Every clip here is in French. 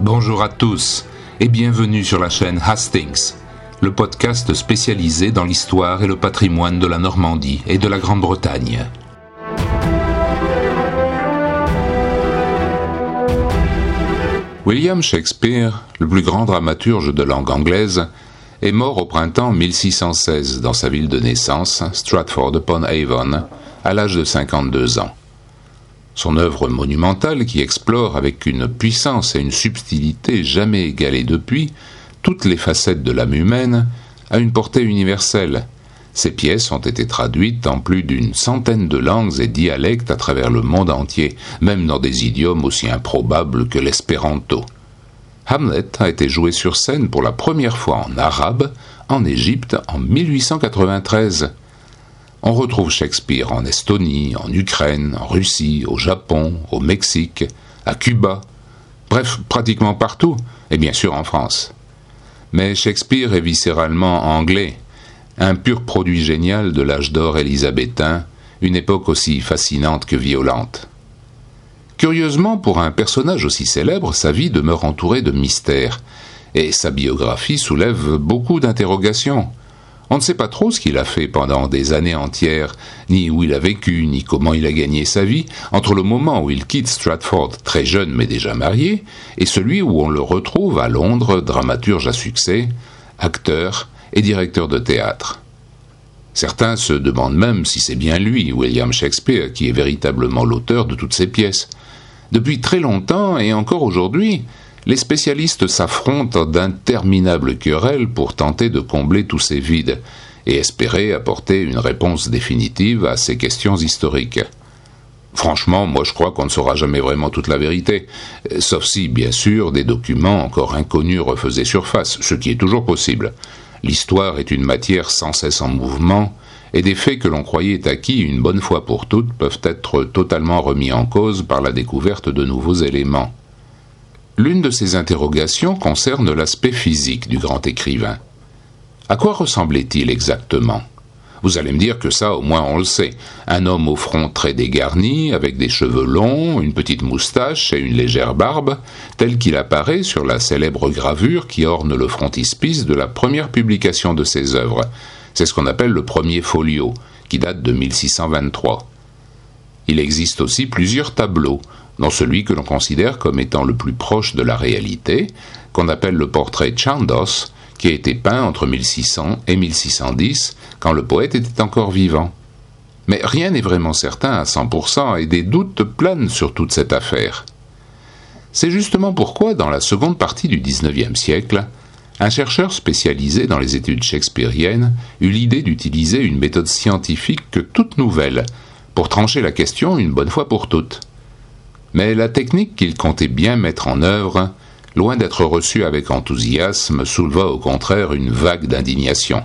Bonjour à tous et bienvenue sur la chaîne Hastings, le podcast spécialisé dans l'histoire et le patrimoine de la Normandie et de la Grande-Bretagne. William Shakespeare, le plus grand dramaturge de langue anglaise, est mort au printemps 1616 dans sa ville de naissance, Stratford-upon-Avon, à l'âge de 52 ans. Son œuvre monumentale, qui explore avec une puissance et une subtilité jamais égalées depuis toutes les facettes de l'âme humaine, a une portée universelle. Ses pièces ont été traduites en plus d'une centaine de langues et dialectes à travers le monde entier, même dans des idiomes aussi improbables que l'espéranto. Hamlet a été joué sur scène pour la première fois en arabe en Égypte en 1893. On retrouve Shakespeare en Estonie, en Ukraine, en Russie, au Japon, au Mexique, à Cuba, bref, pratiquement partout, et bien sûr en France. Mais Shakespeare est viscéralement anglais, un pur produit génial de l'âge d'or élisabétain, une époque aussi fascinante que violente. Curieusement, pour un personnage aussi célèbre, sa vie demeure entourée de mystères, et sa biographie soulève beaucoup d'interrogations. On ne sait pas trop ce qu'il a fait pendant des années entières, ni où il a vécu, ni comment il a gagné sa vie, entre le moment où il quitte Stratford, très jeune mais déjà marié, et celui où on le retrouve à Londres, dramaturge à succès, acteur et directeur de théâtre. Certains se demandent même si c'est bien lui, William Shakespeare, qui est véritablement l'auteur de toutes ces pièces. Depuis très longtemps, et encore aujourd'hui, les spécialistes s'affrontent d'interminables querelles pour tenter de combler tous ces vides et espérer apporter une réponse définitive à ces questions historiques. Franchement, moi je crois qu'on ne saura jamais vraiment toute la vérité, sauf si, bien sûr, des documents encore inconnus refaisaient surface, ce qui est toujours possible. L'histoire est une matière sans cesse en mouvement, et des faits que l'on croyait acquis une bonne fois pour toutes peuvent être totalement remis en cause par la découverte de nouveaux éléments. L'une de ces interrogations concerne l'aspect physique du grand écrivain. À quoi ressemblait-il exactement? Vous allez me dire que ça, au moins, on le sait. Un homme au front très dégarni, avec des cheveux longs, une petite moustache et une légère barbe, tel qu'il apparaît sur la célèbre gravure qui orne le frontispice de la première publication de ses œuvres. C'est ce qu'on appelle le premier folio, qui date de 1623. Il existe aussi plusieurs tableaux, dans celui que l'on considère comme étant le plus proche de la réalité, qu'on appelle le portrait Chandos, qui a été peint entre 1600 et 1610, quand le poète était encore vivant. Mais rien n'est vraiment certain à 100% et des doutes planent sur toute cette affaire. C'est justement pourquoi, dans la seconde partie du XIXe siècle, un chercheur spécialisé dans les études shakespeariennes eut l'idée d'utiliser une méthode scientifique toute nouvelle pour trancher la question une bonne fois pour toutes. Mais la technique qu'il comptait bien mettre en œuvre, loin d'être reçue avec enthousiasme, souleva au contraire une vague d'indignation.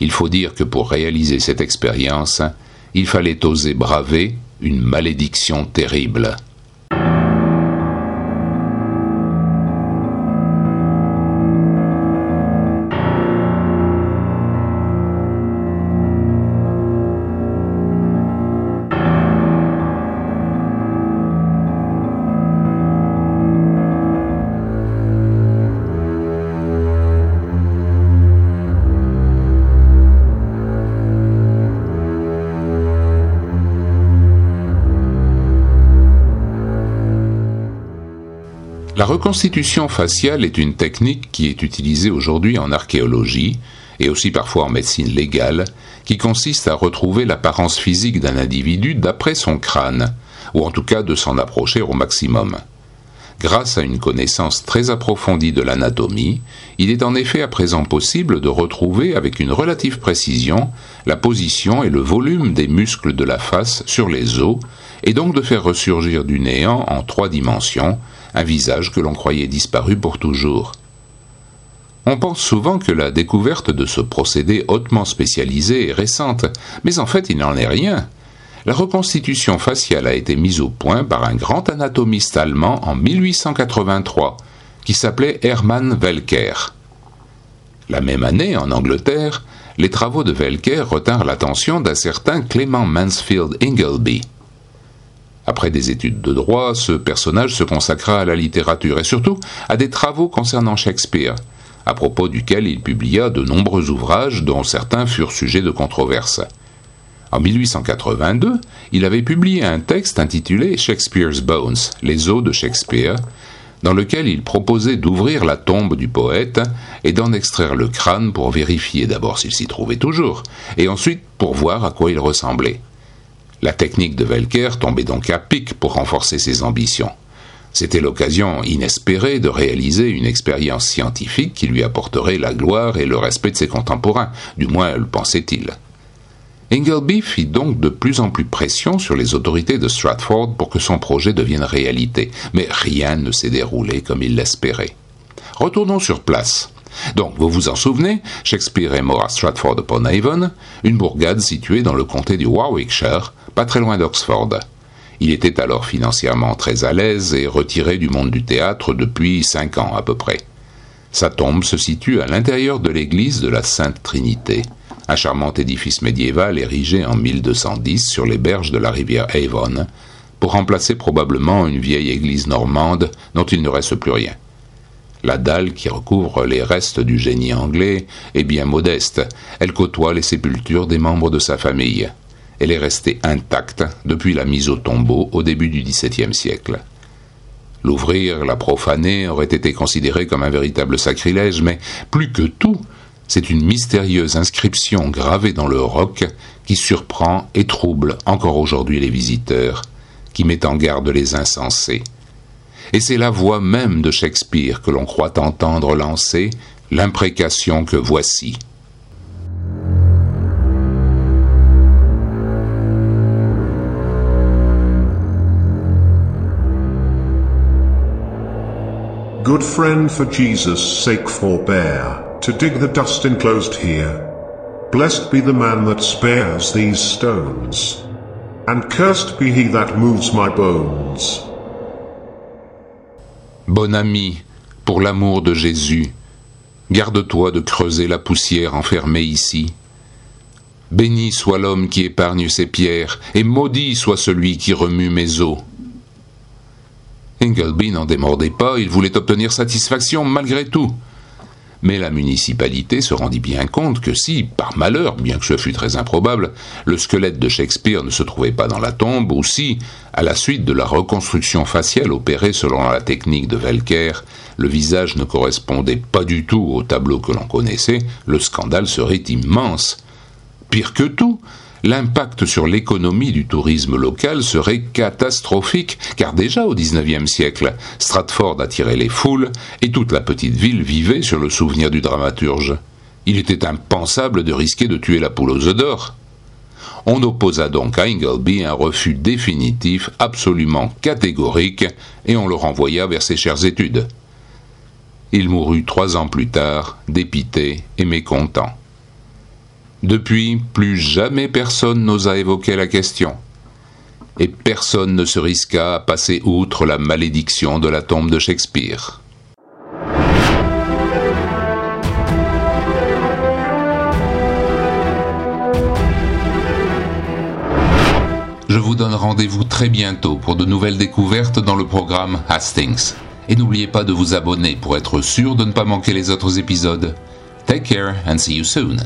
Il faut dire que pour réaliser cette expérience, il fallait oser braver une malédiction terrible. La reconstitution faciale est une technique qui est utilisée aujourd'hui en archéologie et aussi parfois en médecine légale, qui consiste à retrouver l'apparence physique d'un individu d'après son crâne, ou en tout cas de s'en approcher au maximum. Grâce à une connaissance très approfondie de l'anatomie, il est en effet à présent possible de retrouver avec une relative précision la position et le volume des muscles de la face sur les os, et donc de faire ressurgir du néant en trois dimensions un visage que l'on croyait disparu pour toujours. On pense souvent que la découverte de ce procédé hautement spécialisé est récente, mais en fait il n'en est rien. La reconstitution faciale a été mise au point par un grand anatomiste allemand en 1883, qui s'appelait Hermann Welker. La même année, en Angleterre, les travaux de Welker retinrent l'attention d'un certain Clement Mansfield Ingleby. Après des études de droit, ce personnage se consacra à la littérature et surtout à des travaux concernant Shakespeare, à propos duquel il publia de nombreux ouvrages dont certains furent sujets de controverse. En 1882, il avait publié un texte intitulé Shakespeare's Bones, les os de Shakespeare, dans lequel il proposait d'ouvrir la tombe du poète et d'en extraire le crâne pour vérifier d'abord s'il s'y trouvait toujours, et ensuite pour voir à quoi il ressemblait. La technique de Velker tombait donc à pic pour renforcer ses ambitions. C'était l'occasion inespérée de réaliser une expérience scientifique qui lui apporterait la gloire et le respect de ses contemporains, du moins le pensait-il. Ingleby fit donc de plus en plus pression sur les autorités de Stratford pour que son projet devienne réalité, mais rien ne s'est déroulé comme il l'espérait. Retournons sur place. Donc, vous vous en souvenez, Shakespeare est mort à Stratford-upon-Avon, une bourgade située dans le comté du Warwickshire, pas très loin d'Oxford. Il était alors financièrement très à l'aise et retiré du monde du théâtre depuis cinq ans à peu près. Sa tombe se situe à l'intérieur de l'église de la Sainte Trinité, un charmant édifice médiéval érigé en 1210 sur les berges de la rivière Avon, pour remplacer probablement une vieille église normande dont il ne reste plus rien. La dalle qui recouvre les restes du génie anglais est bien modeste, elle côtoie les sépultures des membres de sa famille. Elle est restée intacte depuis la mise au tombeau au début du XVIIe siècle. L'ouvrir, la profaner aurait été considéré comme un véritable sacrilège, mais plus que tout, c'est une mystérieuse inscription gravée dans le roc qui surprend et trouble encore aujourd'hui les visiteurs, qui met en garde les insensés. Et c'est la voix même de Shakespeare que l'on croit entendre lancer l'imprécation que voici. Good friend, for Jesus' sake forbear to dig the dust enclosed here. Blessed be the man that spares these stones, and cursed be he that moves my bones. Bon ami, pour l'amour de Jésus, garde-toi de creuser la poussière enfermée ici. Béni soit l'homme qui épargne ses pierres, et maudit soit celui qui remue mes os. Ingleby n'en démordait pas, il voulait obtenir satisfaction malgré tout. Mais la municipalité se rendit bien compte que si, par malheur, bien que ce fût très improbable, le squelette de Shakespeare ne se trouvait pas dans la tombe, ou si, à la suite de la reconstruction faciale opérée selon la technique de Velker, le visage ne correspondait pas du tout au tableau que l'on connaissait, le scandale serait immense. Pire que tout, l'impact sur l'économie du tourisme local serait catastrophique, car déjà au XIXe siècle, Stratford attirait les foules et toute la petite ville vivait sur le souvenir du dramaturge. Il était impensable de risquer de tuer la poule aux œufs d'or. On opposa donc à Ingleby un refus définitif, absolument catégorique, et on le renvoya vers ses chères études. Il mourut trois ans plus tard, dépité et mécontent. Depuis, plus jamais personne n'osa évoquer la question. Et personne ne se risqua à passer outre la malédiction de la tombe de Shakespeare. Je vous donne rendez-vous très bientôt pour de nouvelles découvertes dans le programme Hastings. Et n'oubliez pas de vous abonner pour être sûr de ne pas manquer les autres épisodes. Take care and see you soon.